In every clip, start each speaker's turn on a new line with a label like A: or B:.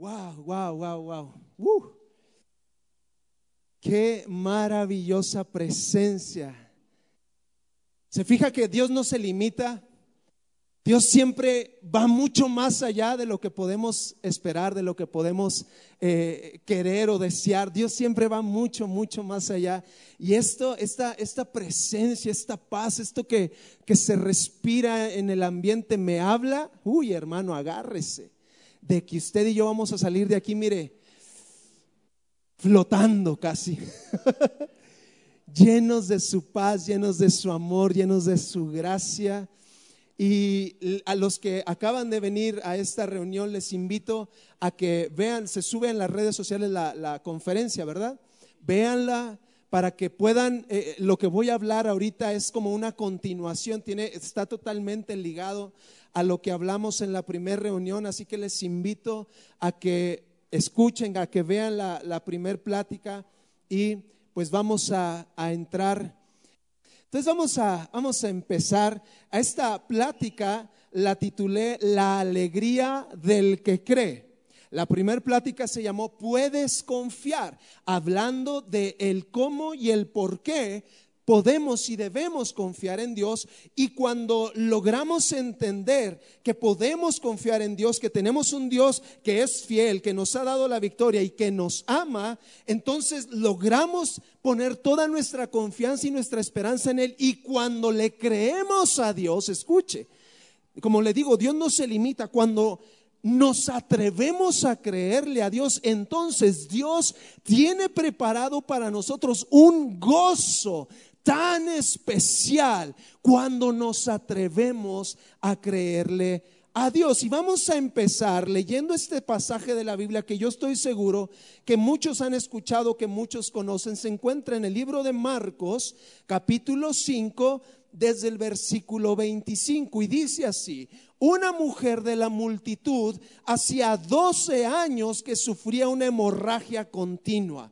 A: Wow, wow, wow, wow. Uh. Qué maravillosa presencia. Se fija que Dios no se limita. Dios siempre va mucho más allá de lo que podemos esperar, de lo que podemos eh, querer o desear. Dios siempre va mucho, mucho más allá. Y esto, esta, esta presencia, esta paz, esto que, que se respira en el ambiente me habla. Uy, hermano, agárrese de que usted y yo vamos a salir de aquí, mire, flotando casi, llenos de su paz, llenos de su amor, llenos de su gracia. Y a los que acaban de venir a esta reunión les invito a que vean, se sube en las redes sociales la, conferencia, ¿verdad? Véanla para que puedan, eh, lo que voy a hablar ahorita es como una continuación, tiene, está totalmente ligado a lo que hablamos en la primera reunión, así que les invito a que escuchen, a que vean la, primera plática y pues vamos a, entrar. Entonces vamos a, vamos a empezar a esta plática, la titulé La alegría del que cree. La primera plática se llamó Puedes confiar, hablando de el cómo y el por qué podemos y debemos confiar en Dios. Y cuando logramos entender que podemos confiar en Dios, que tenemos un Dios que es fiel, que nos ha dado la victoria y que nos ama, entonces logramos poner toda nuestra confianza y nuestra esperanza en Él. Y cuando le creemos a Dios, escuche, como le digo, Dios no se limita. Cuando nos atrevemos a creerle a Dios, entonces Dios tiene preparado para nosotros un gozo tan especial cuando nos atrevemos a creerle a Dios. Y vamos a empezar leyendo este pasaje de la Biblia que yo estoy seguro que muchos han escuchado, que muchos conocen. Se encuentra en el libro de Marcos, capítulo 5, desde el versículo 25. Y dice así, una mujer de la multitud hacía 12 años que sufría una hemorragia continua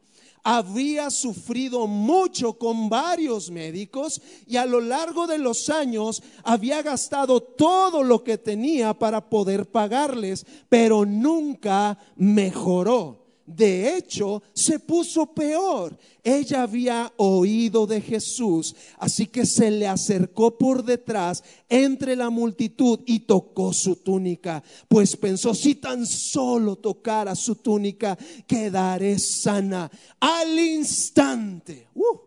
A: había sufrido mucho con varios médicos y a lo largo de los años había gastado todo lo que tenía para poder pagarles, pero nunca mejoró. De hecho, se puso peor. Ella había oído de Jesús, así que se le acercó por detrás entre la multitud y tocó su túnica, pues pensó, si tan solo tocara su túnica, quedaré sana. Al instante, uh,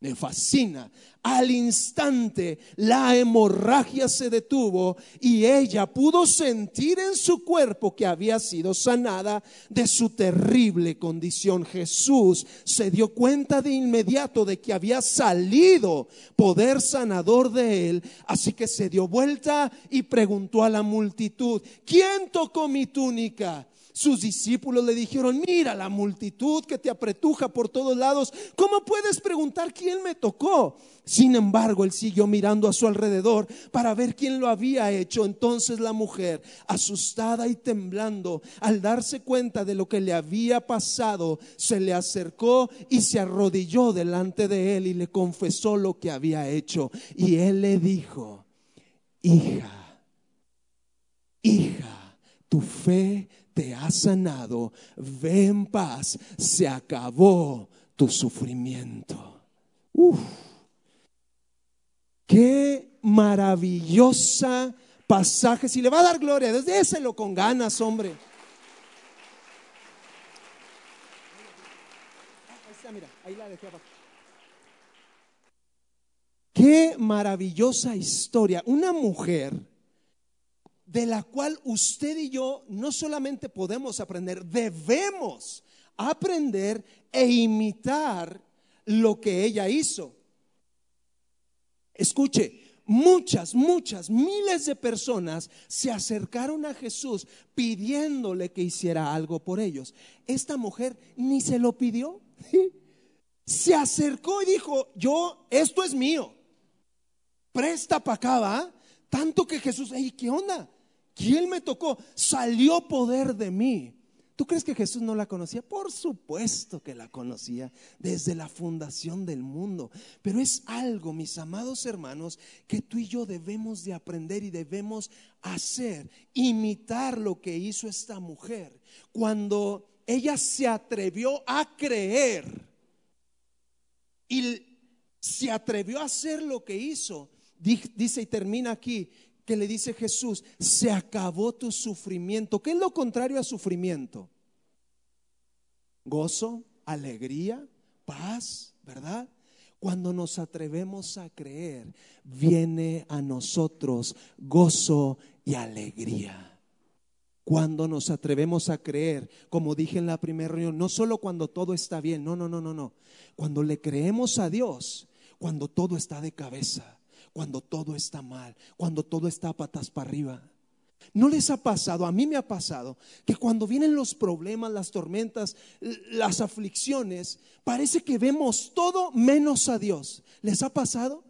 A: me fascina. Al instante la hemorragia se detuvo y ella pudo sentir en su cuerpo que había sido sanada de su terrible condición. Jesús se dio cuenta de inmediato de que había salido poder sanador de él, así que se dio vuelta y preguntó a la multitud, ¿quién tocó mi túnica? Sus discípulos le dijeron, mira la multitud que te apretuja por todos lados, ¿cómo puedes preguntar quién me tocó? Sin embargo, él siguió mirando a su alrededor para ver quién lo había hecho. Entonces la mujer, asustada y temblando, al darse cuenta de lo que le había pasado, se le acercó y se arrodilló delante de él y le confesó lo que había hecho. Y él le dijo, hija, hija, tu fe te ha sanado, ve en paz, se acabó tu sufrimiento. Uf, qué maravillosa pasaje. Si le va a dar gloria, déselo con ganas, hombre. Qué maravillosa historia. Una mujer de la cual usted y yo no solamente podemos aprender, debemos aprender e imitar lo que ella hizo. Escuche, muchas, muchas, miles de personas se acercaron a Jesús pidiéndole que hiciera algo por ellos. Esta mujer ni se lo pidió. Se acercó y dijo, yo, esto es mío. Presta para acá, ¿va? Tanto que Jesús, ¿y ¿qué onda? ¿Quién me tocó? Salió poder de mí. ¿Tú crees que Jesús no la conocía? Por supuesto que la conocía desde la fundación del mundo. Pero es algo, mis amados hermanos, que tú y yo debemos de aprender y debemos hacer, imitar lo que hizo esta mujer. Cuando ella se atrevió a creer y se atrevió a hacer lo que hizo, dice y termina aquí, que le dice Jesús, se acabó tu sufrimiento. ¿Qué es lo contrario a sufrimiento? Gozo, alegría, paz, ¿verdad? Cuando nos atrevemos a creer, viene a nosotros gozo y alegría. Cuando nos atrevemos a creer, como dije en la primera reunión, no solo cuando todo está bien, no, no, no, no, no. Cuando le creemos a Dios, cuando todo está de cabeza, cuando todo está mal, cuando todo está patas para arriba. ¿No les ha pasado? A mí me ha pasado que cuando vienen los problemas, las tormentas, las aflicciones, parece que vemos todo menos a Dios. ¿Les ha pasado?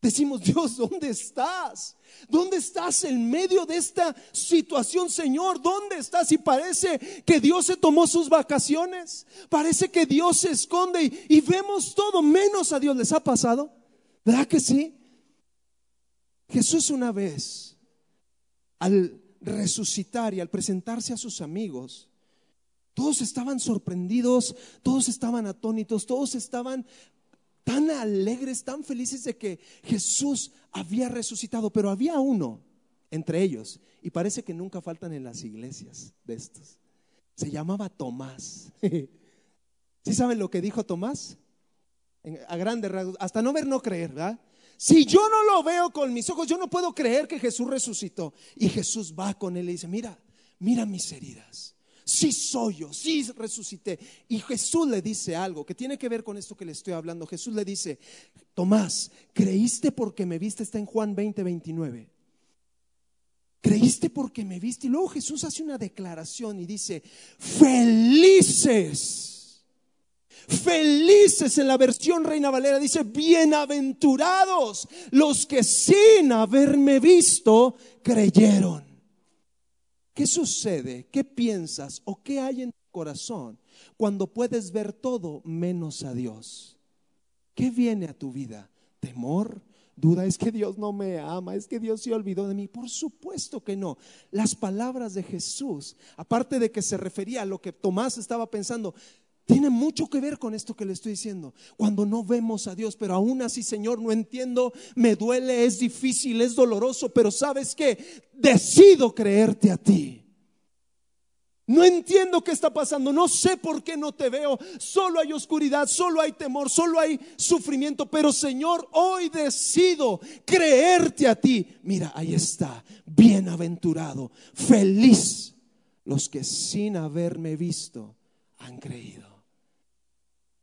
A: Decimos, Dios, ¿dónde estás? ¿Dónde estás en medio de esta situación, Señor? ¿Dónde estás? Y parece que Dios se tomó sus vacaciones. Parece que Dios se esconde y, y vemos todo menos a Dios. ¿Les ha pasado? ¿Verdad que sí? Jesús una vez, al resucitar y al presentarse a sus amigos, todos estaban sorprendidos, todos estaban atónitos, todos estaban tan alegres, tan felices de que Jesús había resucitado, pero había uno entre ellos, y parece que nunca faltan en las iglesias de estos. Se llamaba Tomás. ¿Sí saben lo que dijo Tomás? A grandes rasgos, hasta no ver, no creer, ¿verdad? Si yo no lo veo con mis ojos, yo no puedo creer que Jesús resucitó. Y Jesús va con él y dice, mira, mira mis heridas. Sí soy yo, sí resucité. Y Jesús le dice algo que tiene que ver con esto que le estoy hablando. Jesús le dice, Tomás, ¿creíste porque me viste? Está en Juan 20, 29. ¿Creíste porque me viste? Y luego Jesús hace una declaración y dice, felices Felices en la versión Reina Valera dice, bienaventurados los que sin haberme visto creyeron. ¿Qué sucede? ¿Qué piensas o qué hay en tu corazón cuando puedes ver todo menos a Dios? ¿Qué viene a tu vida? ¿Temor? duda, es que Dios no me ama, es que Dios se olvidó de mí. Por supuesto que no. Las palabras de Jesús, aparte de que se refería a lo que Tomás estaba pensando, tiene mucho que ver con esto que le estoy diciendo. Cuando no vemos a Dios, pero aún así, Señor, no entiendo, me duele, es difícil, es doloroso, pero sabes que decido creerte a ti. No entiendo qué está pasando, no sé por qué no te veo. Solo hay oscuridad, solo hay temor, solo hay sufrimiento. Pero Señor, hoy decido creerte a ti. Mira, ahí está, bienaventurado, feliz los que sin haberme visto han creído.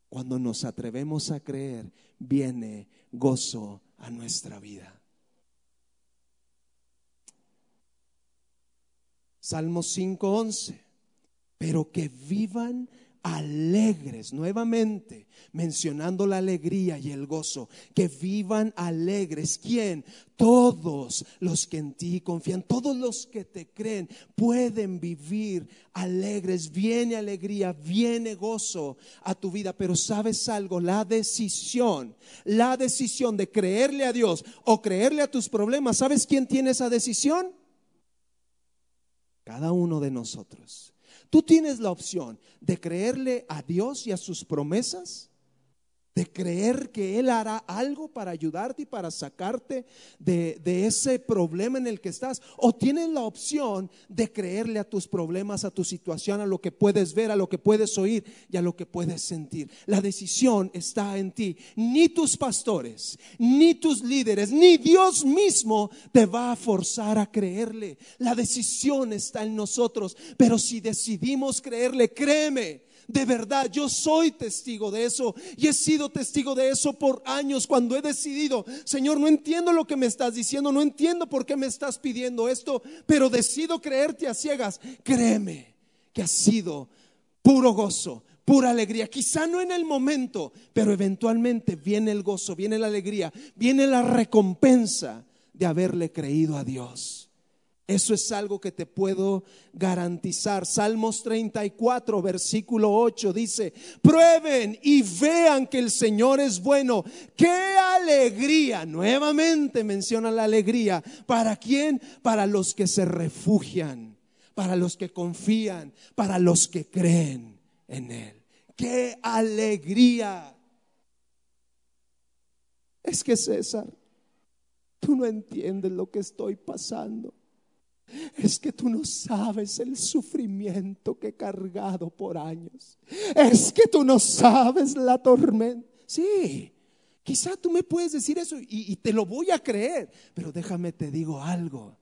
A: Cuando nos atrevemos a creer, viene gozo a nuestra vida. Salmo 5:11. Pero que vivan alegres, nuevamente mencionando la alegría y el gozo, que vivan alegres. ¿Quién? Todos los que en ti confían, todos los que te creen pueden vivir alegres. Viene alegría, viene gozo a tu vida, pero sabes algo, la decisión, la decisión de creerle a Dios o creerle a tus problemas, ¿sabes quién tiene esa decisión? Cada uno de nosotros. Tú tienes la opción de creerle a Dios y a sus promesas de creer que Él hará algo para ayudarte y para sacarte de, ese problema en el que estás. O tienes la opción de creerle a tus problemas, a tu situación, a lo que puedes ver, a lo que puedes oír y a lo que puedes sentir. La decisión está en ti. Ni tus pastores, ni tus líderes, ni Dios mismo te va a forzar a creerle. La decisión está en nosotros. Pero si decidimos creerle, créeme de verdad, yo soy testigo de eso y he sido testigo de eso por años cuando he decidido, Señor, no entiendo lo que me estás diciendo, no entiendo por qué me estás pidiendo esto, pero decido creerte a ciegas. Créeme que ha sido puro gozo, pura alegría. Quizá no en el momento, pero eventualmente viene el gozo, viene la alegría, viene la recompensa de haberle creído a Dios. Eso es algo que te puedo garantizar. Salmos 34, versículo 8 dice, prueben y vean que el Señor es bueno. ¡Qué alegría! Nuevamente menciona la alegría. ¿Para quién? Para los que se refugian, para los que confían, para los que creen en Él. ¡Qué alegría! Es que César, tú no entiendes lo que estoy pasando. Es que tú no sabes el sufrimiento que he cargado por años. Es que tú no sabes la tormenta. Sí, quizá tú me puedes decir eso y, y, te lo voy a creer. Pero déjame te digo algo.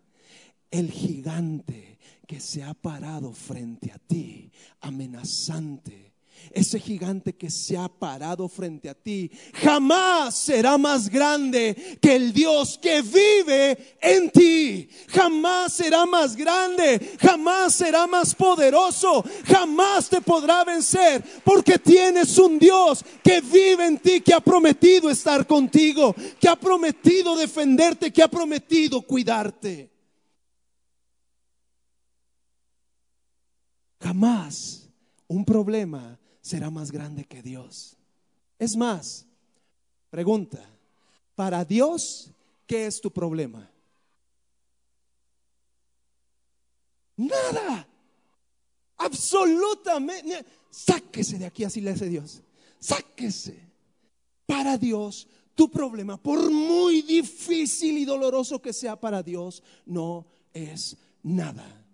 A: El gigante que se ha parado frente a ti, amenazante ese gigante que se ha parado frente a ti, jamás será más grande que el Dios que vive en ti. Jamás será más grande, jamás será más poderoso, jamás te podrá vencer, porque tienes un Dios que vive en ti, que ha prometido estar contigo, que ha prometido defenderte, que ha prometido cuidarte. Jamás un problema será más grande que Dios. Es más, pregunta, para Dios, ¿qué es tu problema? Nada. Absolutamente. Sáquese de aquí, así le hace Dios. Sáquese. Para Dios, tu problema, por muy difícil y doloroso que sea para Dios, no es nada.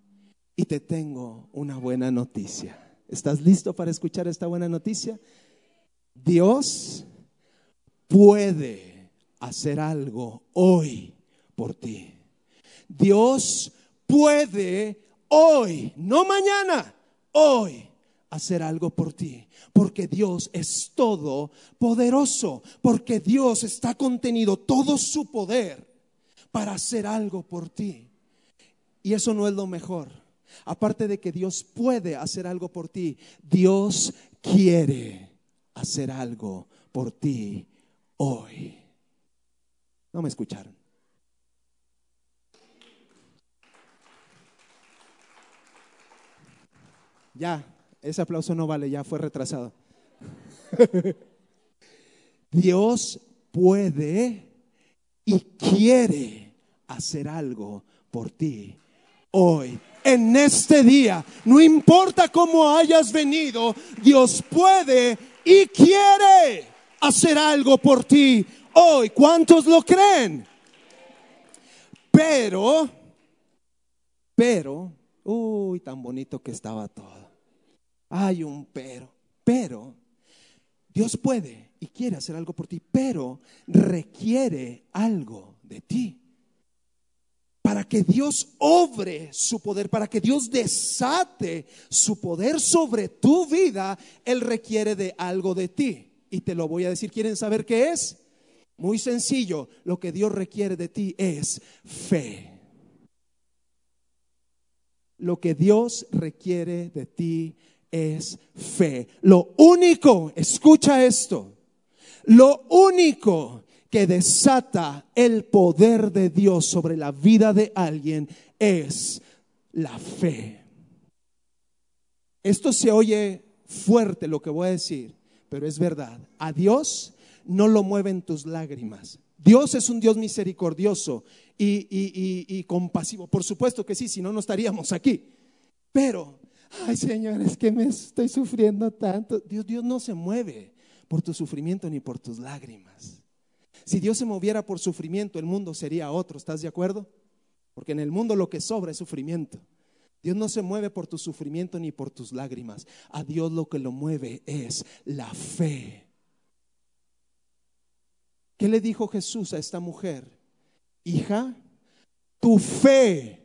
A: Y te tengo una buena noticia. ¿Estás listo para escuchar esta buena noticia? Dios puede hacer algo hoy por ti. Dios puede hoy, no mañana, hoy hacer algo por ti. Porque Dios es todo poderoso. Porque Dios está contenido todo su poder para hacer algo por ti. Y eso no es lo mejor. Aparte de que Dios puede hacer algo por ti, Dios quiere hacer algo por ti hoy. No me escucharon. Ya, ese aplauso no vale, ya fue retrasado. Dios puede y quiere hacer algo por ti hoy en este día. No importa cómo hayas venido, Dios puede y quiere hacer algo por ti hoy. ¿Cuántos lo creen? Pero, pero, uy, tan bonito que estaba todo. Hay un pero, pero, Dios puede y quiere hacer algo por ti, pero requiere algo de ti para que Dios obre su poder, para que Dios desate su poder sobre tu vida, Él requiere de algo de ti. Y te lo voy a decir, ¿quieren saber qué es? Muy sencillo, lo que Dios requiere de ti es fe. Lo que Dios requiere de ti es fe. Lo único, escucha esto, lo único que desata el poder de Dios sobre la vida de alguien es la fe. Esto se oye fuerte lo que voy a decir, pero es verdad. A Dios no lo mueven tus lágrimas. Dios es un Dios misericordioso y, compasivo. Por supuesto que sí, si no, no estaríamos aquí. Pero, ay Señor, es que me estoy sufriendo tanto. Dios, Dios no se mueve por tu sufrimiento ni por tus lágrimas. Si Dios se moviera por sufrimiento, el mundo sería otro, ¿estás de acuerdo? Porque en el mundo lo que sobra es sufrimiento. Dios no se mueve por tu sufrimiento ni por tus lágrimas. A Dios lo que lo mueve es la fe. ¿Qué le dijo Jesús a esta mujer? Hija, tu fe.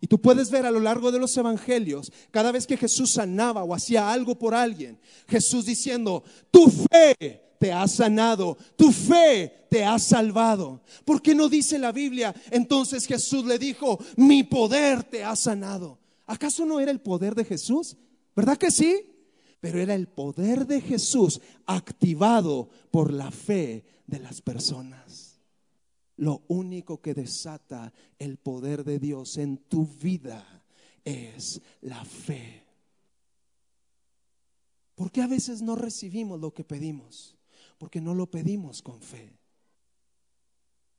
A: Y tú puedes ver a lo largo de los evangelios, cada vez que Jesús sanaba o hacía algo por alguien, Jesús diciendo, tu fe te ha sanado, tu fe te ha salvado. ¿Por qué no dice la Biblia? Entonces Jesús le dijo, mi poder te ha sanado. ¿Acaso no era el poder de Jesús? ¿Verdad que sí? Pero era el poder de Jesús activado por la fe de las personas. Lo único que desata el poder de Dios en tu vida es la fe. ¿Por qué a veces no recibimos lo que pedimos? Porque no lo pedimos con fe.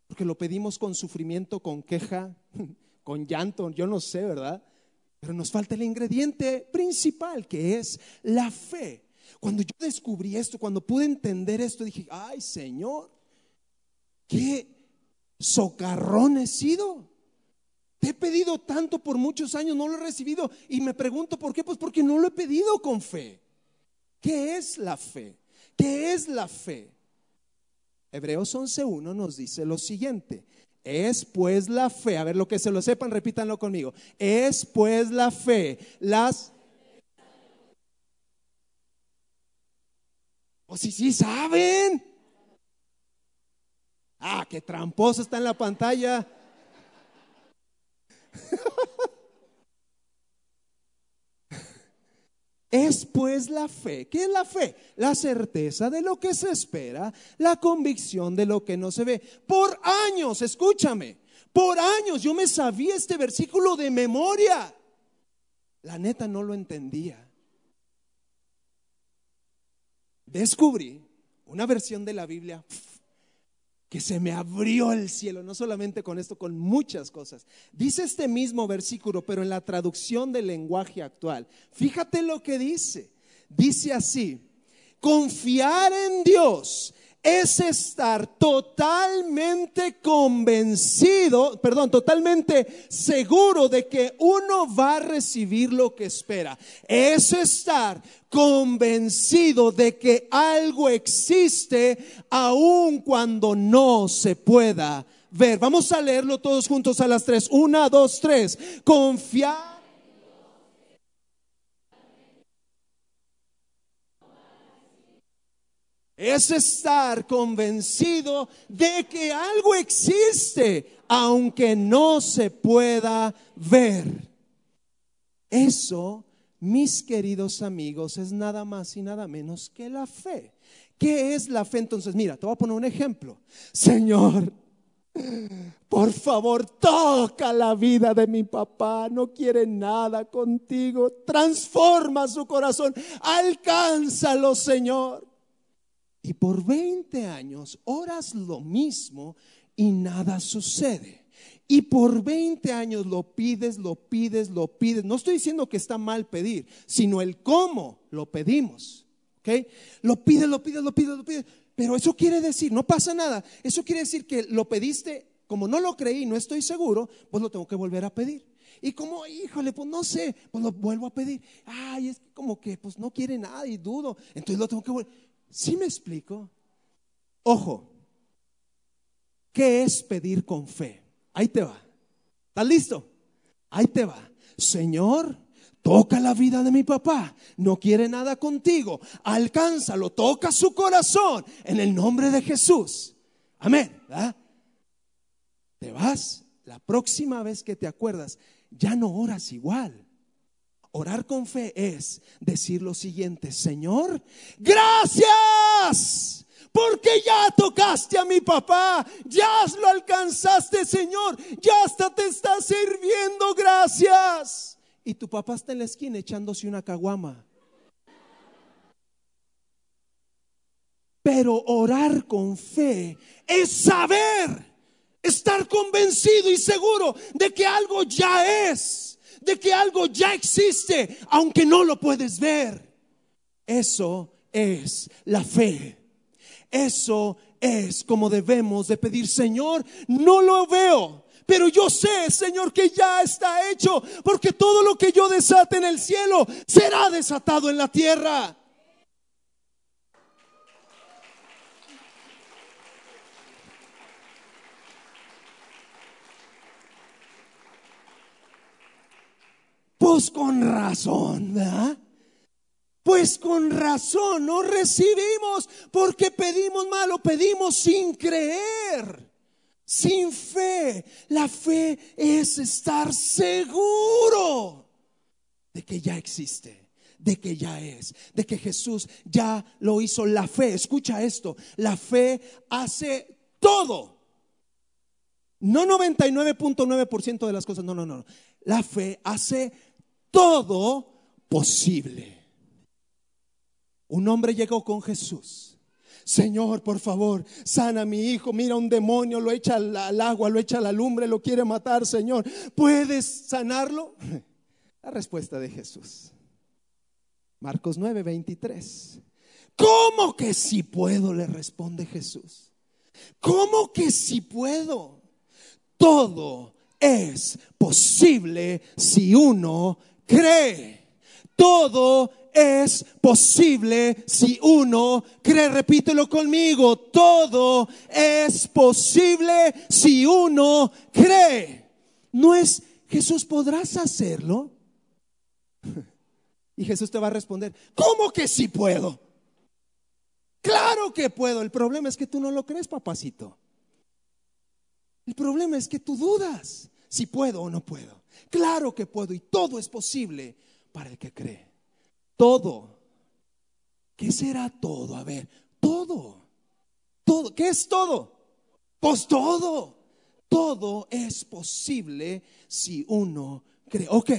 A: Porque lo pedimos con sufrimiento, con queja, con llanto, yo no sé, ¿verdad? Pero nos falta el ingrediente principal, que es la fe. Cuando yo descubrí esto, cuando pude entender esto, dije, ay Señor, qué socarrón he sido. Te he pedido tanto por muchos años, no lo he recibido. Y me pregunto por qué, pues porque no lo he pedido con fe. ¿Qué es la fe? ¿Qué es la fe? Hebreos 11.1 nos dice lo siguiente. Es pues la fe, a ver lo que se lo sepan, repítanlo conmigo. Es pues la fe, las... O si sí saben. Qué tramposo está en la pantalla. Es pues la fe. ¿Qué es la fe? La certeza de lo que se espera, la convicción de lo que no se ve. Por años, escúchame, por años yo me sabía este versículo de memoria. La neta no lo entendía. Descubrí una versión de la Biblia que se me abrió el cielo, no solamente con esto, con muchas cosas. Dice este mismo versículo, pero en la traducción del lenguaje actual. Fíjate lo que dice. Dice así, confiar en Dios es estar totalmente convencido, perdón, totalmente seguro de que uno va a recibir lo que espera. Es estar convencido de que algo existe aun cuando no se pueda ver. Vamos a leerlo todos juntos a las tres. Una, dos, tres. Confiar es estar convencido de que algo existe, aunque no se pueda ver. Eso, mis queridos amigos, es nada más y nada menos que la fe. ¿Qué es la fe? Entonces, mira, te voy a poner un ejemplo. Señor, por favor, toca la vida de mi papá. No quiere nada contigo. Transforma su corazón. Alcánzalo, Señor. Y por 20 años oras lo mismo y nada sucede. Y por 20 años lo pides, lo pides, lo pides. No estoy diciendo que está mal pedir, sino el cómo lo pedimos. ¿Ok? Lo pides, lo pides, lo pides, lo pides. Pero eso quiere decir, no pasa nada. Eso quiere decir que lo pediste, como no lo creí, no estoy seguro, pues lo tengo que volver a pedir. Y como, híjole, pues no sé, pues lo vuelvo a pedir. Ay, es como que pues no quiere nada y dudo. Entonces lo tengo que volver. ¿Sí me explico? Ojo, ¿qué es pedir con fe? Ahí te va. ¿Estás listo? Ahí te va. Señor, toca la vida de mi papá. No quiere nada contigo. Alcánzalo, toca su corazón en el nombre de Jesús. Amén. Te vas. La próxima vez que te acuerdas, ya no oras igual. Orar con fe es decir lo siguiente, Señor, gracias. Porque ya tocaste a mi papá, ya lo alcanzaste, Señor, ya hasta te está sirviendo, gracias. Y tu papá está en la esquina echándose una caguama. Pero orar con fe es saber, estar convencido y seguro de que algo ya es de que algo ya existe, aunque no lo puedes ver. Eso es la fe. Eso es como debemos de pedir, Señor, no lo veo, pero yo sé, Señor, que ya está hecho, porque todo lo que yo desate en el cielo será desatado en la tierra. Pues con razón, ¿verdad? Pues con razón no recibimos porque pedimos malo, pedimos sin creer, sin fe. La fe es estar seguro de que ya existe, de que ya es, de que Jesús ya lo hizo. La fe, escucha esto, la fe hace todo No 99.9% de las cosas, no, no, no. La fe hace todo posible. Un hombre llegó con Jesús. Señor, por favor, sana a mi hijo. Mira un demonio, lo echa al, agua, lo echa a la lumbre, lo quiere matar, Señor. ¿Puedes sanarlo? La respuesta de Jesús. Marcos 9, 23. ¿Cómo que si puedo? Le responde Jesús. ¿Cómo que si puedo? Todo es posible si uno cree. Todo es posible si uno cree. Repítelo conmigo. Todo es posible si uno cree. No es Jesús, ¿podrás hacerlo? Y Jesús te va a responder, ¿cómo que sí puedo? Claro que puedo. El problema es que tú no lo crees, papacito. El problema es que tú dudas si puedo o no puedo. Claro que puedo y todo es posible para el que cree. Todo. ¿Qué será todo? A ver, todo. Todo. ¿Qué es todo? Pues todo. Todo es posible si uno cree. Ok.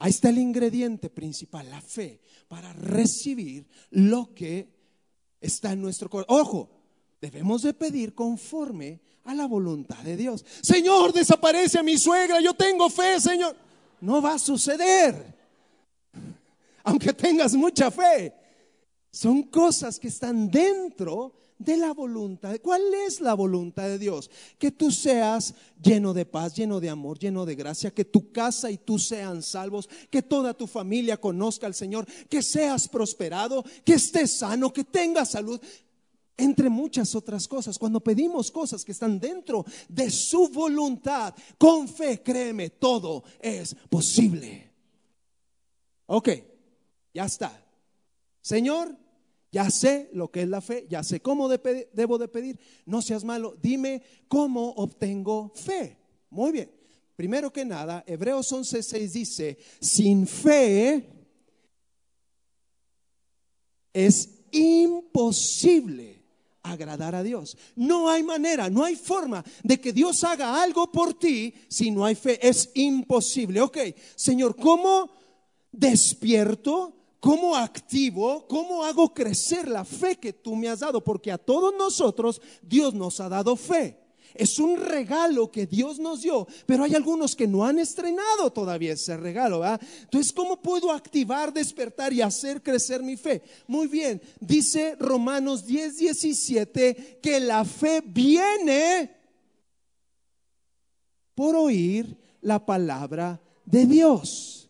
A: Ahí está el ingrediente principal, la fe, para recibir lo que está en nuestro corazón. Ojo, debemos de pedir conforme a la voluntad de Dios. Señor, desaparece a mi suegra, yo tengo fe, Señor. No va a suceder, aunque tengas mucha fe. Son cosas que están dentro de la voluntad. ¿Cuál es la voluntad de Dios? Que tú seas lleno de paz, lleno de amor, lleno de gracia, que tu casa y tú sean salvos, que toda tu familia conozca al Señor, que seas prosperado, que estés sano, que tengas salud. Entre muchas otras cosas, cuando pedimos cosas que están dentro de su voluntad, con fe, créeme, todo es posible. Ok, ya está. Señor, ya sé lo que es la fe, ya sé cómo debo de pedir. No seas malo, dime cómo obtengo fe. Muy bien. Primero que nada, Hebreos 11:6 dice, sin fe es imposible agradar a Dios. No hay manera, no hay forma de que Dios haga algo por ti si no hay fe. Es imposible. Ok, Señor, ¿cómo despierto ¿Cómo activo, cómo hago crecer la fe que tú me has dado? Porque a todos nosotros Dios nos ha dado fe. Es un regalo que Dios nos dio, pero hay algunos que no han estrenado todavía ese regalo. Entonces, ¿cómo puedo activar, despertar y hacer crecer mi fe? Muy bien, dice Romanos 10, 17 que la fe viene por oír la palabra de Dios.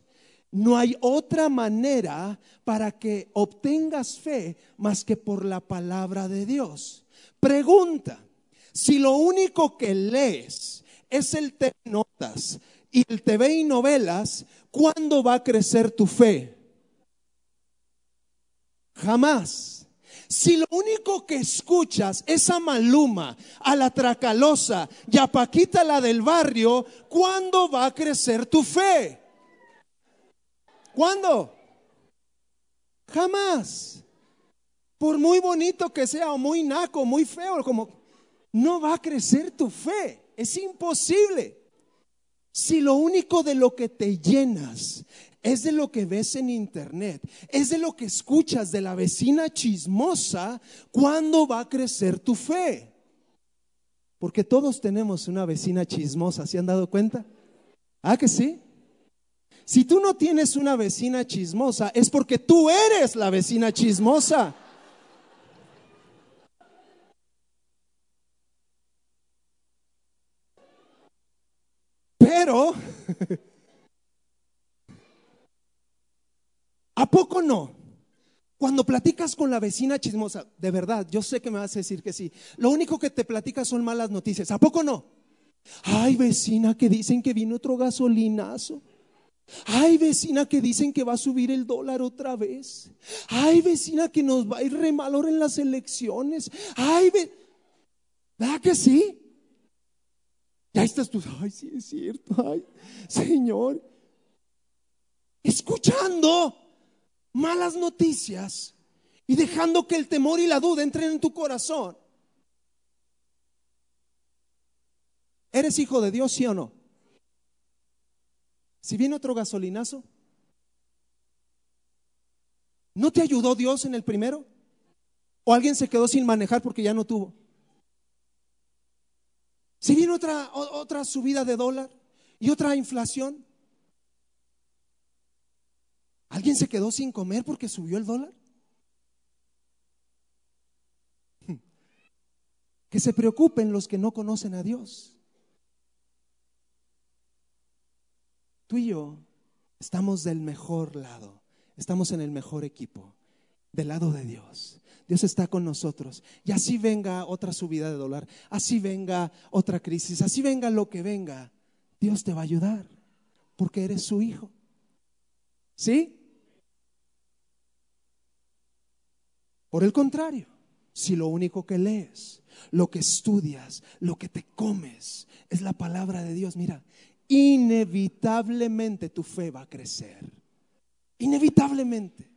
A: No hay otra manera para que obtengas fe más que por la palabra de Dios. Pregunta, si lo único que lees es el TV Notas y el TV y novelas, ¿cuándo va a crecer tu fe? Jamás. Si lo único que escuchas es a Maluma, a la Tracalosa y a Paquita la del barrio, ¿cuándo va a crecer tu fe? ¿Cuándo? Jamás. Por muy bonito que sea, o muy naco, muy feo, como no va a crecer tu fe. Es imposible. Si lo único de lo que te llenas es de lo que ves en internet, es de lo que escuchas de la vecina chismosa, ¿cuándo va a crecer tu fe? Porque todos tenemos una vecina chismosa, ¿se han dado cuenta? ¿Ah, que sí? Si tú no tienes una vecina chismosa, es porque tú eres la vecina chismosa. ¿A poco no? Cuando platicas con la vecina chismosa, de verdad, yo sé que me vas a decir que sí. Lo único que te platica son malas noticias. ¿A poco no? Ay, vecina, que dicen que vino otro gasolinazo. Ay, vecina que dicen que va a subir el dólar otra vez. Ay, vecina que nos va a ir re en las elecciones. Ay, ¿verdad que sí? Ya estás tú, ay, sí es cierto, ay, Señor. Escuchando malas noticias y dejando que el temor y la duda entren en tu corazón. ¿Eres hijo de Dios, sí o no? Si viene otro gasolinazo, ¿no te ayudó Dios en el primero? ¿O alguien se quedó sin manejar porque ya no tuvo? Si viene otra, otra subida de dólar y otra inflación, ¿alguien se quedó sin comer porque subió el dólar? Que se preocupen los que no conocen a Dios. Tú y yo estamos del mejor lado, estamos en el mejor equipo, del lado de Dios. Dios está con nosotros. Y así venga otra subida de dólar, así venga otra crisis, así venga lo que venga, Dios te va a ayudar, porque eres su hijo. ¿Sí? Por el contrario, si lo único que lees, lo que estudias, lo que te comes es la palabra de Dios, mira, inevitablemente tu fe va a crecer. Inevitablemente.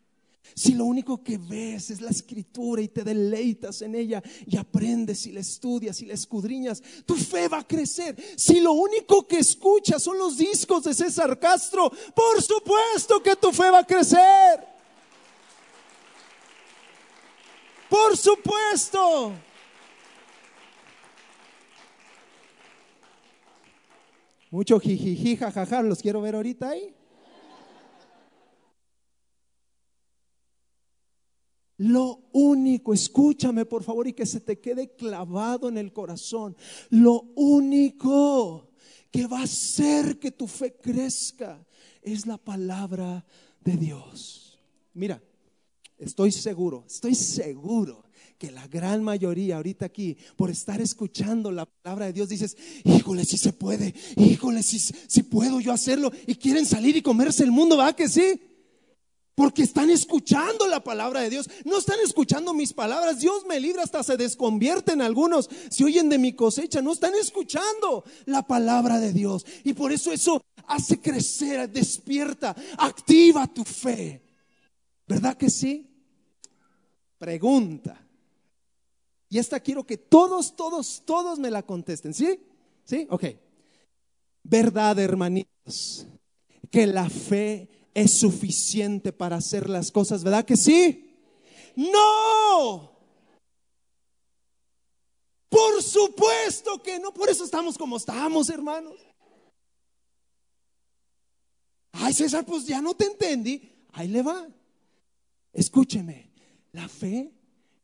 A: Si lo único que ves es la escritura y te deleitas en ella y aprendes y la estudias y la escudriñas, tu fe va a crecer. Si lo único que escuchas son los discos de César Castro, por supuesto que tu fe va a crecer. Por supuesto. Mucho jijiji, jajaja, los quiero ver ahorita ahí. Lo único, escúchame por favor y que se te quede clavado en el corazón. Lo único que va a hacer que tu fe crezca es la palabra de Dios. Mira, estoy seguro, estoy seguro que la gran mayoría ahorita aquí, por estar escuchando la palabra de Dios, dices, híjole, si se puede, híjole, si, si puedo yo hacerlo, y quieren salir y comerse el mundo, ¿va que sí? Porque están escuchando la palabra de Dios. No están escuchando mis palabras. Dios me libra hasta se desconvierten algunos. Si oyen de mi cosecha, no están escuchando la palabra de Dios. Y por eso eso hace crecer, despierta, activa tu fe. ¿Verdad que sí? Pregunta. Y esta quiero que todos, todos, todos me la contesten. ¿Sí? ¿Sí? Ok. Verdad, hermanitos, que la fe es suficiente para hacer las cosas, ¿verdad que sí? No. Por supuesto que no, por eso estamos como estamos, hermanos. Ay, César, pues ya no te entendí. Ahí le va. Escúcheme, la fe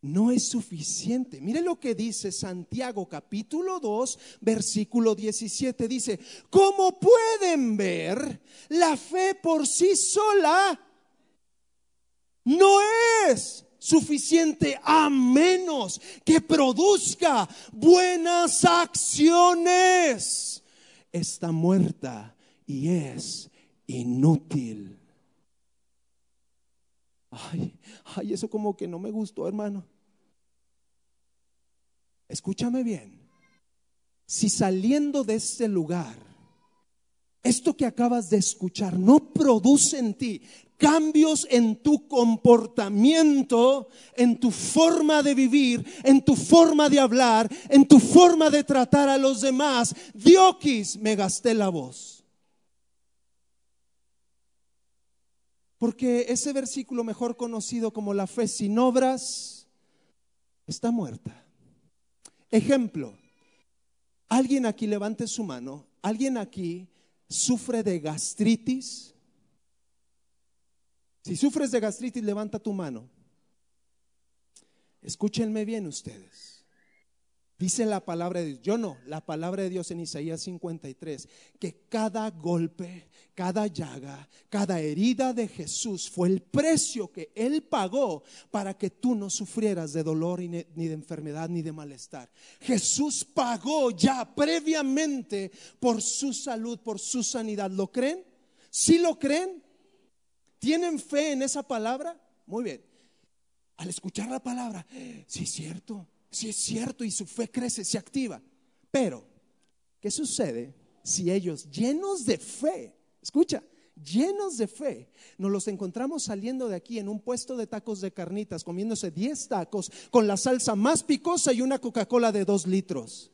A: no es suficiente. Mire lo que dice Santiago capítulo 2, versículo 17. Dice, como pueden ver, la fe por sí sola no es suficiente a menos que produzca buenas acciones. Está muerta y es inútil. Ay, ay, eso como que no me gustó, hermano. Escúchame bien. Si saliendo de este lugar, esto que acabas de escuchar no produce en ti cambios en tu comportamiento, en tu forma de vivir, en tu forma de hablar, en tu forma de tratar a los demás, Diokis, me gasté la voz. Porque ese versículo mejor conocido como la fe sin obras está muerta. Ejemplo, alguien aquí levante su mano, alguien aquí sufre de gastritis. Si sufres de gastritis, levanta tu mano. Escúchenme bien ustedes. Dice la palabra de Dios, yo no, la palabra de Dios en Isaías 53, que cada golpe, cada llaga, cada herida de Jesús fue el precio que Él pagó para que tú no sufrieras de dolor ni de enfermedad ni de malestar. Jesús pagó ya previamente por su salud, por su sanidad. ¿Lo creen? ¿Sí lo creen? ¿Tienen fe en esa palabra? Muy bien. Al escuchar la palabra, sí es cierto si es cierto y su fe crece, se activa. Pero, ¿qué sucede si ellos llenos de fe, escucha, llenos de fe, nos los encontramos saliendo de aquí en un puesto de tacos de carnitas, comiéndose 10 tacos con la salsa más picosa y una Coca-Cola de 2 litros?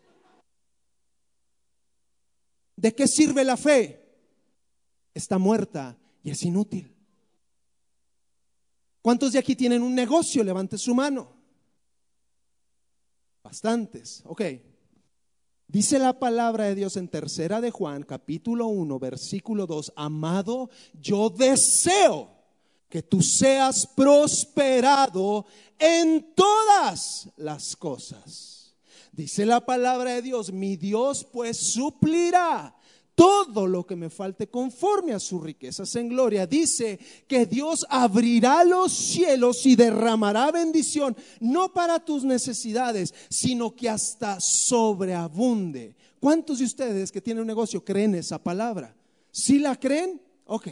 A: ¿De qué sirve la fe? Está muerta y es inútil. ¿Cuántos de aquí tienen un negocio? Levante su mano. Bastantes. Ok. Dice la palabra de Dios en tercera de Juan, capítulo 1, versículo 2, amado, yo deseo que tú seas prosperado en todas las cosas. Dice la palabra de Dios, mi Dios pues suplirá todo lo que me falte conforme a sus riquezas en gloria. Dice que Dios abrirá los cielos y derramará bendición, no para tus necesidades, sino que hasta sobreabunde. ¿Cuántos de ustedes que tienen un negocio creen esa palabra? ¿Si la creen? Ok.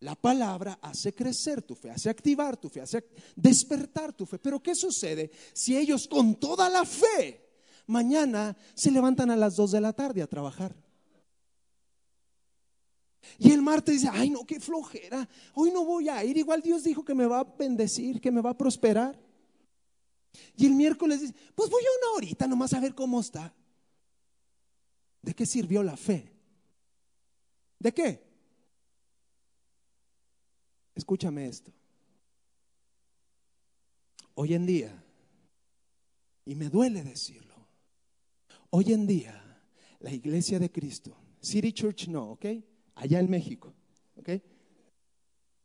A: La palabra hace crecer tu fe, hace activar tu fe, hace despertar tu fe. Pero ¿qué sucede si ellos con toda la fe mañana se levantan a las 2 de la tarde a trabajar? Y el martes dice, ay no, qué flojera, hoy no voy a ir, igual Dios dijo que me va a bendecir, que me va a prosperar. Y el miércoles dice, pues voy a una horita nomás a ver cómo está. ¿De qué sirvió la fe? ¿De qué? Escúchame esto. Hoy en día, y me duele decirlo, hoy en día la iglesia de Cristo, City Church no, ¿ok? Allá en México. ¿ok?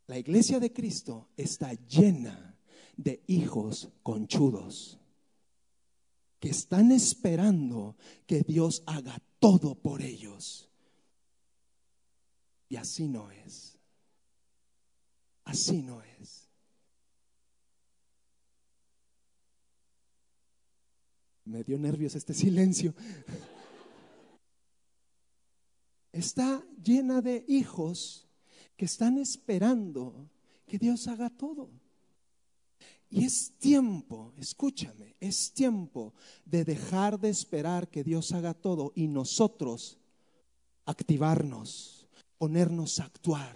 A: La iglesia de Cristo está llena de hijos conchudos que están esperando que Dios haga todo por ellos. Y así no es. Así no es. Me dio nervios este silencio está llena de hijos que están esperando que Dios haga todo. Y es tiempo, escúchame, es tiempo de dejar de esperar que Dios haga todo y nosotros activarnos, ponernos a actuar.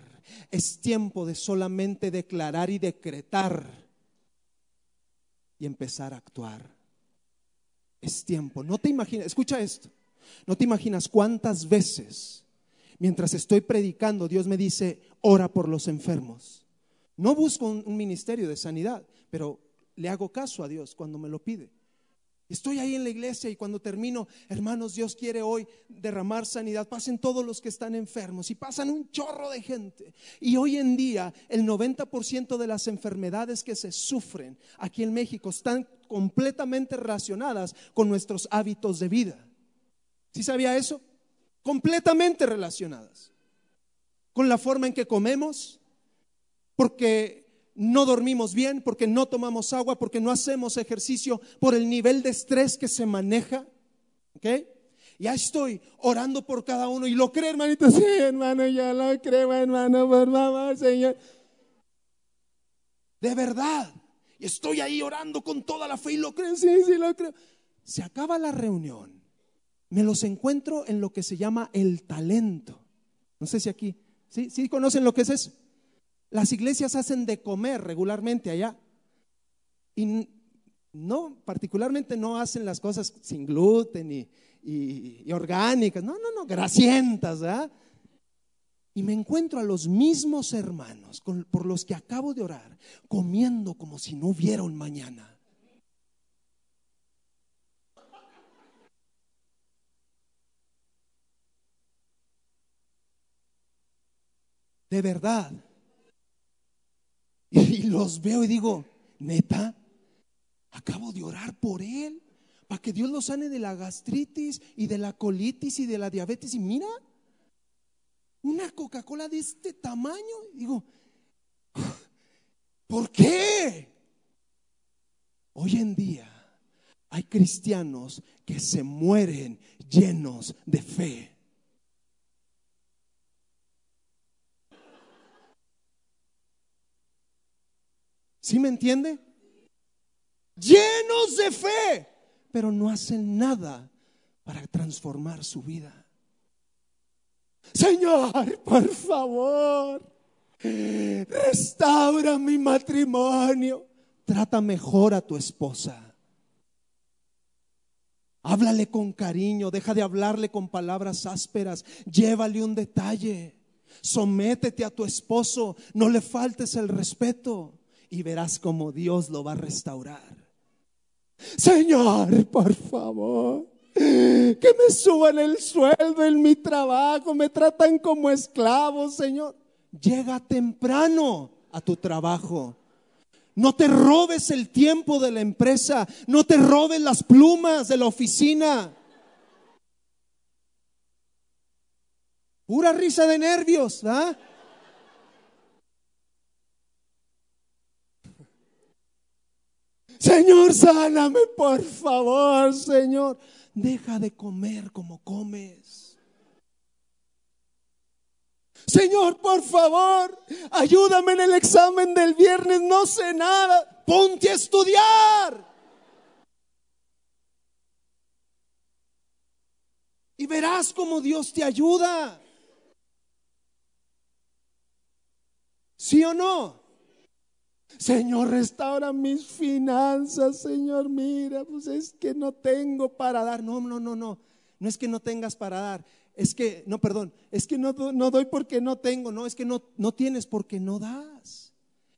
A: Es tiempo de solamente declarar y decretar y empezar a actuar. Es tiempo. No te imaginas, escucha esto, no te imaginas cuántas veces mientras estoy predicando, Dios me dice, ora por los enfermos. No busco un, ministerio de sanidad, pero le hago caso a Dios cuando me lo pide. Estoy ahí en la iglesia y cuando termino, hermanos, Dios quiere hoy derramar sanidad. Pasen todos los que están enfermos y pasan un chorro de gente. Y hoy en día el 90% de las enfermedades que se sufren aquí en México están completamente relacionadas con nuestros hábitos de vida. ¿Sí sabía eso? Completamente relacionadas con la forma en que comemos, porque no dormimos bien, porque no tomamos agua, porque no hacemos ejercicio, por el nivel de estrés que se maneja. ¿Ok? Ya estoy orando por cada uno y lo cree, hermanito. Sí, hermano, ya lo creo, hermano, por favor, Señor. De verdad. Y estoy ahí orando con toda la fe y lo creo, sí, sí, lo creo. Se acaba la reunión me los encuentro en lo que se llama el talento. No sé si aquí, ¿sí? ¿Sí conocen lo que es eso? Las iglesias hacen de comer regularmente allá. Y no, particularmente no hacen las cosas sin gluten y, orgánicas. No, no, no, grasientas. Y me encuentro a los mismos hermanos por los que acabo de orar, comiendo como si no hubiera un mañana. De verdad. Y los veo y digo, neta, acabo de orar por él para que Dios lo sane de la gastritis y de la colitis y de la diabetes. Y mira, una Coca-Cola de este tamaño. digo, ¿por qué? Hoy en día hay cristianos que se mueren llenos de fe. ¿Sí me entiende? Llenos de fe, pero no hacen nada para transformar su vida. Señor, por favor, restaura mi matrimonio. Trata mejor a tu esposa. Háblale con cariño, deja de hablarle con palabras ásperas, llévale un detalle. Sométete a tu esposo, no le faltes el respeto y verás cómo Dios lo va a restaurar. Señor, por favor, que me suban el sueldo en mi trabajo, me tratan como esclavo, Señor. Llega temprano a tu trabajo. No te robes el tiempo de la empresa, no te robes las plumas de la oficina. Pura risa de nervios, ¿ah? Señor, sáname, por favor, Señor. Deja de comer como comes. Señor, por favor, ayúdame en el examen del viernes, no sé nada. Ponte a estudiar. Y verás cómo Dios te ayuda. ¿Sí o no? Señor, restaura mis finanzas, Señor, mira, pues es que no tengo para dar. No, no, no, no. No es que no tengas para dar. Es que, no, perdón, es que no, no doy porque no tengo. No, es que no, no tienes porque no das.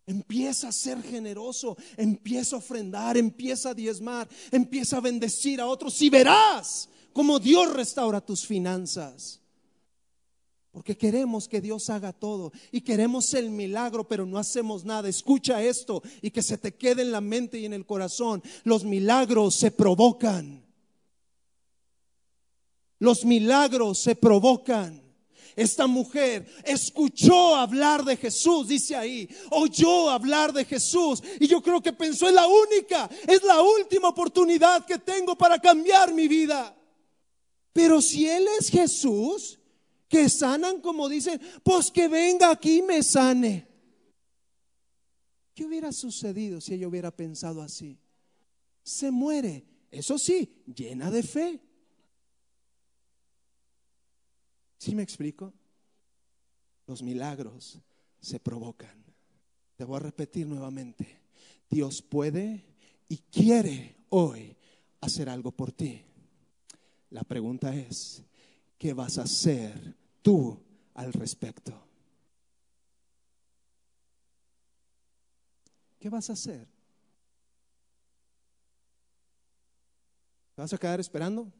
A: Empieza a ser generoso, empieza a ofrendar, empieza a diezmar, empieza a bendecir a otros y verás cómo Dios restaura tus finanzas. Porque queremos que Dios haga todo y queremos el milagro, pero no hacemos nada. Escucha esto y que se te quede en la mente y en el corazón. Los milagros se provocan. Los milagros se provocan. Esta mujer escuchó hablar de Jesús, dice ahí, oyó hablar de Jesús y yo creo que pensó, es la única, es la última oportunidad que tengo para cambiar mi vida. Pero si Él es Jesús, que sanan como dicen, pues que venga aquí y me sane. ¿Qué hubiera sucedido si ella hubiera pensado así? Se muere, eso sí, llena de fe. ¿Sí me explico? Los milagros se provocan. Te voy a repetir nuevamente. Dios puede y quiere hoy hacer algo por ti. La pregunta es, ¿qué vas a hacer tú al respecto? ¿Qué vas a hacer? ¿Te vas a quedar esperando?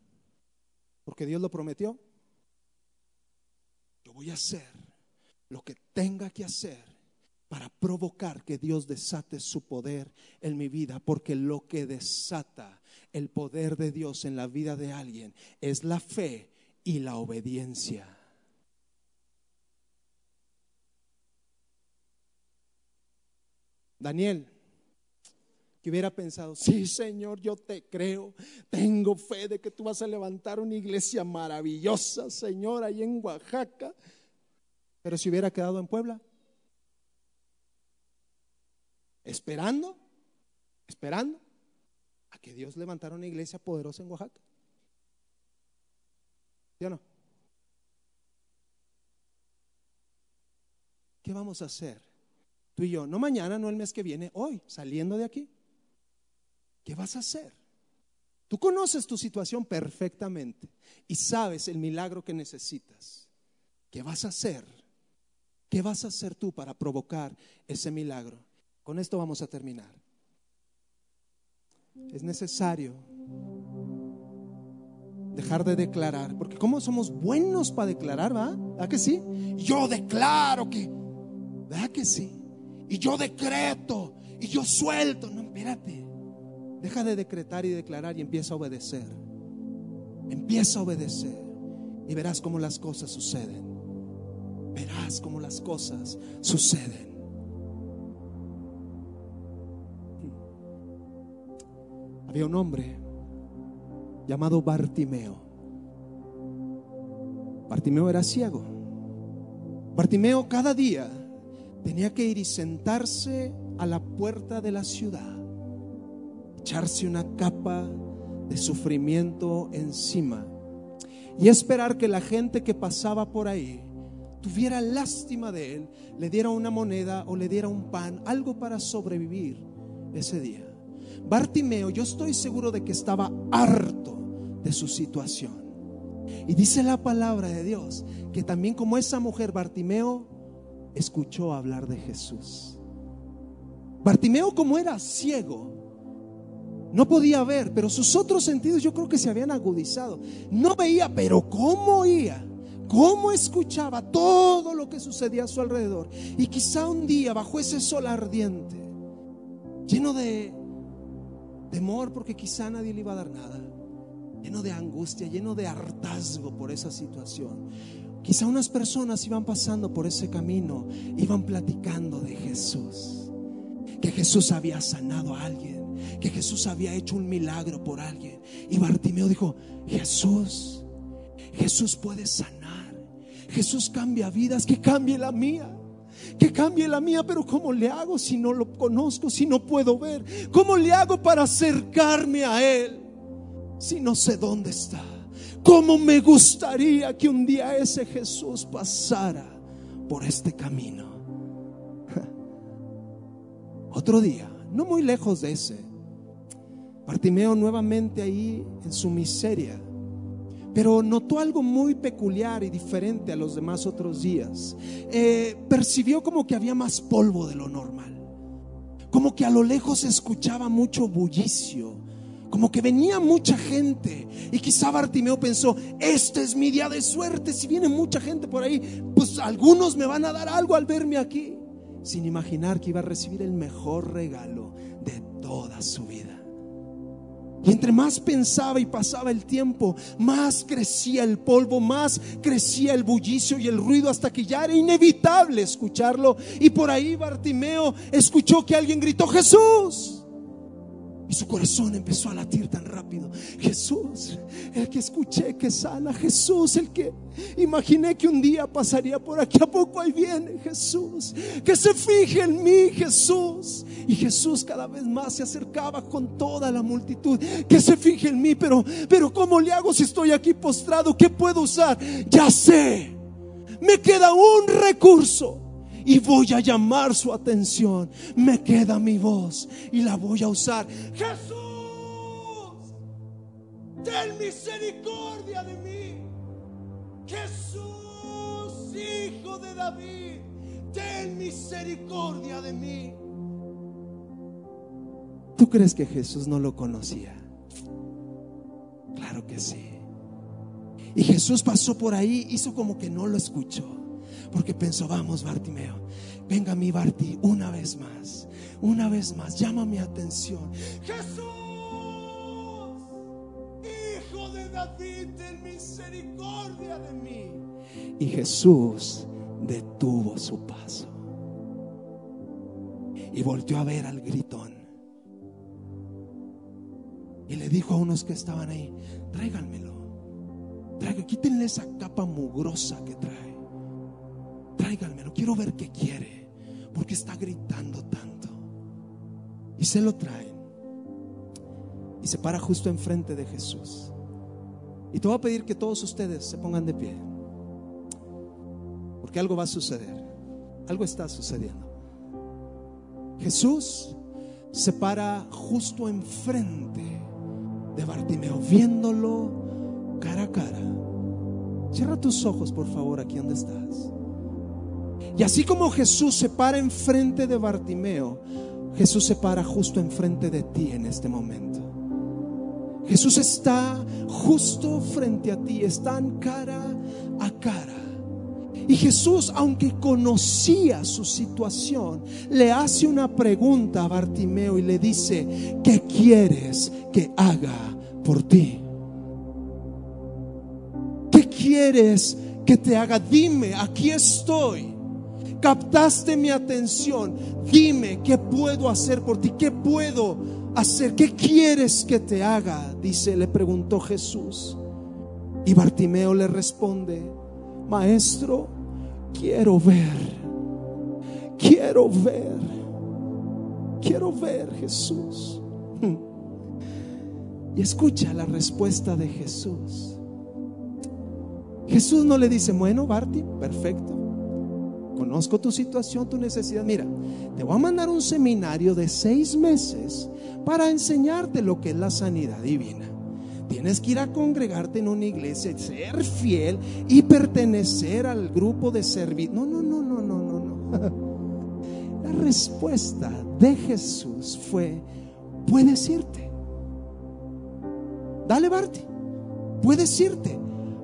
A: Porque Dios lo prometió. Yo voy a hacer lo que tenga que hacer para provocar que Dios desate su poder en mi vida, porque lo que desata el poder de Dios en la vida de alguien es la fe y la obediencia. Daniel, que hubiera pensado, sí Señor, yo te creo, tengo fe de que tú vas a levantar una iglesia maravillosa, Señor, ahí en Oaxaca, pero si hubiera quedado en Puebla, esperando, esperando a que Dios levantara una iglesia poderosa en Oaxaca. ¿Sí o no? ¿Qué vamos a hacer? Tú y yo, no mañana, no el mes que viene, hoy, saliendo de aquí. ¿Qué vas a hacer? Tú conoces tu situación perfectamente y sabes el milagro que necesitas. ¿Qué vas a hacer? ¿Qué vas a hacer tú para provocar ese milagro? Con esto vamos a terminar. Es necesario dejar de declarar, porque como somos buenos para declarar, ¿va? ¿A que sí? Yo declaro que, ¿verdad que sí? Y yo decreto y yo suelto. No, espérate. Deja de decretar y declarar y empieza a obedecer. Empieza a obedecer y verás cómo las cosas suceden. Verás cómo las cosas suceden. Había un hombre llamado Bartimeo. Bartimeo era ciego. Bartimeo cada día tenía que ir y sentarse a la puerta de la ciudad, echarse una capa de sufrimiento encima y esperar que la gente que pasaba por ahí tuviera lástima de él, le diera una moneda o le diera un pan, algo para sobrevivir ese día. Bartimeo, yo estoy seguro de que estaba harto de su situación. Y dice la palabra de Dios que también como esa mujer, Bartimeo escuchó hablar de Jesús. Bartimeo como era ciego, no podía ver, pero sus otros sentidos yo creo que se habían agudizado. No veía, pero ¿cómo oía? ¿Cómo escuchaba todo lo que sucedía a su alrededor? Y quizá un día bajo ese sol ardiente, lleno de temor porque quizá nadie le iba a dar nada, lleno de angustia, lleno de hartazgo por esa situación. Quizá unas personas iban pasando por ese camino, iban platicando de Jesús, que Jesús había sanado a alguien, que Jesús había hecho un milagro por alguien. Y Bartimeo dijo, Jesús, Jesús puede sanar, Jesús cambia vidas, que cambie la mía que cambie la mía, pero ¿cómo le hago si no lo conozco, si no puedo ver? ¿Cómo le hago para acercarme a Él si no sé dónde está? ¿Cómo me gustaría que un día ese Jesús pasara por este camino? Otro día, no muy lejos de ese, Bartimeo nuevamente ahí en su miseria pero notó algo muy peculiar y diferente a los demás otros días. Eh, percibió como que había más polvo de lo normal, como que a lo lejos escuchaba mucho bullicio, como que venía mucha gente. Y quizá Bartimeo pensó, este es mi día de suerte, si viene mucha gente por ahí, pues algunos me van a dar algo al verme aquí, sin imaginar que iba a recibir el mejor regalo de toda su vida. Y entre más pensaba y pasaba el tiempo, más crecía el polvo, más crecía el bullicio y el ruido hasta que ya era inevitable escucharlo. Y por ahí Bartimeo escuchó que alguien gritó, Jesús. Y su corazón empezó a latir tan rápido. Jesús, el que escuché que sana. Jesús, el que imaginé que un día pasaría por aquí. ¿A poco ahí viene Jesús? Que se fije en mí, Jesús. Y Jesús cada vez más se acercaba con toda la multitud. Que se fije en mí, pero, pero ¿cómo le hago si estoy aquí postrado? ¿Qué puedo usar? Ya sé. Me queda un recurso y voy a llamar su atención. Me queda mi voz y la voy a usar. Jesús, ten misericordia de mí. Jesús, hijo de David, ten misericordia de mí. ¿Tú crees que Jesús no lo conocía? Claro que sí. Y Jesús pasó por ahí, hizo como que no lo escuchó. Porque pensó, vamos Bartimeo, venga mi Barti una vez más, una vez más, llama mi atención. Jesús, hijo de David, ten misericordia de mí. Y Jesús detuvo su paso y volvió a ver al gritón. Y le dijo a unos que estaban ahí, tráiganmelo. Traiga, quítenle esa capa mugrosa que trae quiero ver qué quiere, porque está gritando tanto. Y se lo traen. Y se para justo enfrente de Jesús. Y te voy a pedir que todos ustedes se pongan de pie. Porque algo va a suceder. Algo está sucediendo. Jesús se para justo enfrente de Bartimeo, viéndolo cara a cara. Cierra tus ojos, por favor, aquí donde estás. Y así como Jesús se para enfrente de Bartimeo, Jesús se para justo enfrente de ti en este momento. Jesús está justo frente a ti, están cara a cara. Y Jesús, aunque conocía su situación, le hace una pregunta a Bartimeo y le dice, ¿qué quieres que haga por ti? ¿Qué quieres que te haga? Dime, aquí estoy captaste mi atención. Dime, ¿qué puedo hacer por ti? ¿Qué puedo hacer? ¿Qué quieres que te haga? Dice, le preguntó Jesús. Y Bartimeo le responde, Maestro, quiero ver. Quiero ver. Quiero ver, Jesús. Y escucha la respuesta de Jesús. Jesús no le dice, bueno, Barti, perfecto conozco tu situación, tu necesidad. Mira, te voy a mandar un seminario de seis meses para enseñarte lo que es la sanidad divina. tienes que ir a congregarte en una iglesia, ser fiel y pertenecer al grupo de servicio. No, no, no, no, no, no, no. La respuesta de Jesús fue, puedes irte. Dale, Barty, puedes irte,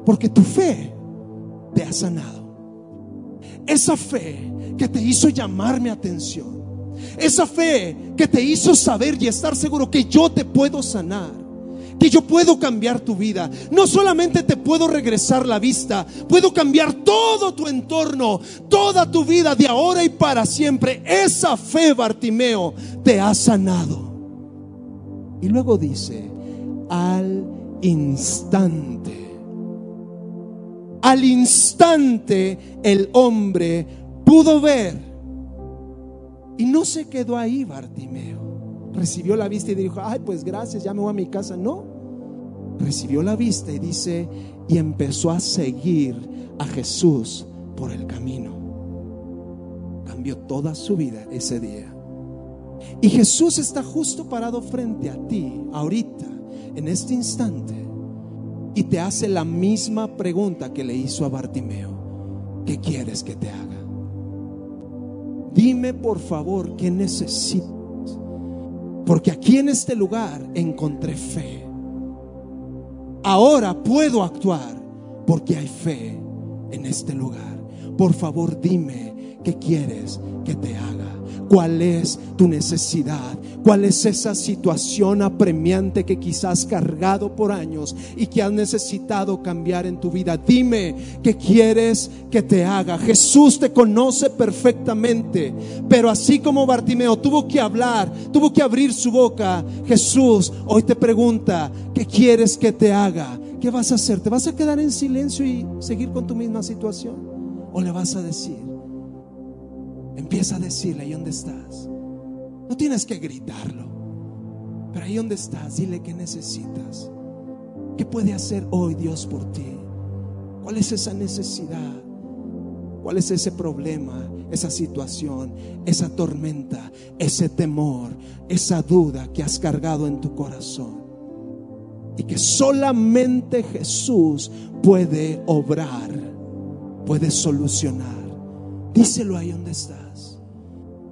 A: porque tu fe te ha sanado. Esa fe que te hizo llamar mi atención. Esa fe que te hizo saber y estar seguro que yo te puedo sanar. Que yo puedo cambiar tu vida. No solamente te puedo regresar la vista, puedo cambiar todo tu entorno, toda tu vida de ahora y para siempre. Esa fe, Bartimeo, te ha sanado. Y luego dice, al instante al instante el hombre pudo ver. Y no se quedó ahí Bartimeo. Recibió la vista y dijo, ay, pues gracias, ya me voy a mi casa. No, recibió la vista y dice, y empezó a seguir a Jesús por el camino. Cambió toda su vida ese día. Y Jesús está justo parado frente a ti, ahorita, en este instante y te hace la misma pregunta que le hizo a Bartimeo. ¿Qué quieres que te haga? Dime por favor qué necesitas. Porque aquí en este lugar encontré fe. Ahora puedo actuar porque hay fe en este lugar. Por favor dime qué quieres que te haga cuál es tu necesidad, cuál es esa situación apremiante que quizás has cargado por años y que has necesitado cambiar en tu vida. Dime qué quieres que te haga. Jesús te conoce perfectamente, pero así como Bartimeo tuvo que hablar, tuvo que abrir su boca, Jesús hoy te pregunta, ¿qué quieres que te haga? ¿Qué vas a hacer? ¿Te vas a quedar en silencio y seguir con tu misma situación? ¿O le vas a decir? Empieza a decirle ahí donde estás. No tienes que gritarlo, pero ahí donde estás, dile que necesitas. ¿Qué puede hacer hoy Dios por ti? ¿Cuál es esa necesidad? ¿Cuál es ese problema, esa situación, esa tormenta, ese temor, esa duda que has cargado en tu corazón? Y que solamente Jesús puede obrar, puede solucionar. Díselo ahí donde estás.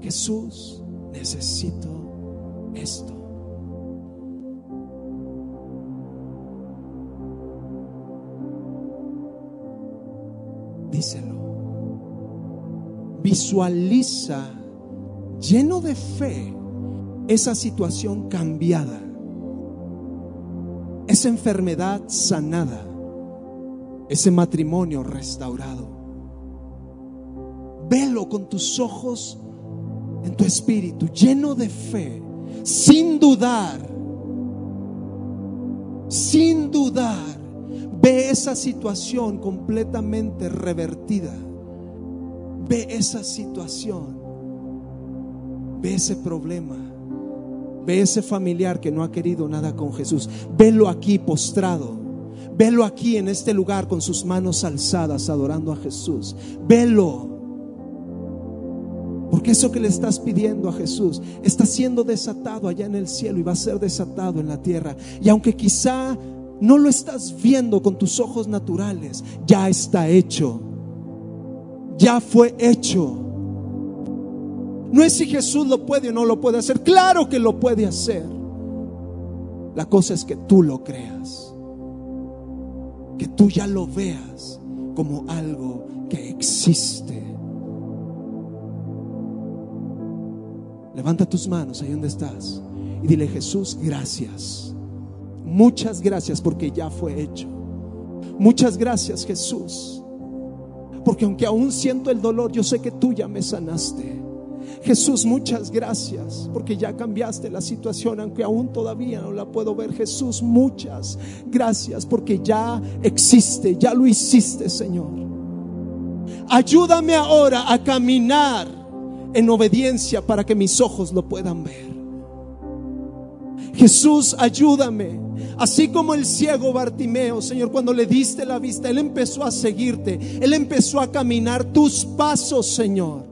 A: Jesús, necesito esto. Díselo. Visualiza lleno de fe esa situación cambiada, esa enfermedad sanada, ese matrimonio restaurado. Velo con tus ojos en tu espíritu, lleno de fe, sin dudar, sin dudar, ve esa situación completamente revertida. Ve esa situación, ve ese problema, ve ese familiar que no ha querido nada con Jesús. Velo aquí postrado. Velo aquí en este lugar con sus manos alzadas adorando a Jesús. Velo porque eso que le estás pidiendo a Jesús está siendo desatado allá en el cielo y va a ser desatado en la tierra. Y aunque quizá no lo estás viendo con tus ojos naturales, ya está hecho. Ya fue hecho. No es si Jesús lo puede o no lo puede hacer. Claro que lo puede hacer. La cosa es que tú lo creas. Que tú ya lo veas como algo que existe. Levanta tus manos ahí donde estás y dile, Jesús, gracias. Muchas gracias porque ya fue hecho. Muchas gracias, Jesús. Porque aunque aún siento el dolor, yo sé que tú ya me sanaste. Jesús, muchas gracias porque ya cambiaste la situación, aunque aún todavía no la puedo ver. Jesús, muchas gracias porque ya existe, ya lo hiciste, Señor. Ayúdame ahora a caminar en obediencia para que mis ojos lo puedan ver. Jesús, ayúdame. Así como el ciego Bartimeo, Señor, cuando le diste la vista, Él empezó a seguirte. Él empezó a caminar tus pasos, Señor.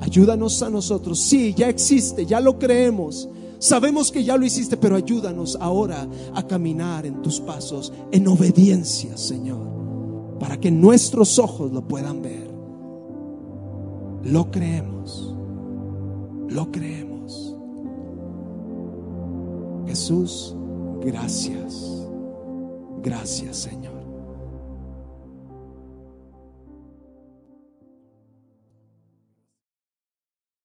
A: Ayúdanos a nosotros. Sí, ya existe, ya lo creemos. Sabemos que ya lo hiciste, pero ayúdanos ahora a caminar en tus pasos en obediencia, Señor, para que nuestros ojos lo puedan ver. Lo creemos, lo creemos. Jesús, gracias, gracias, Señor.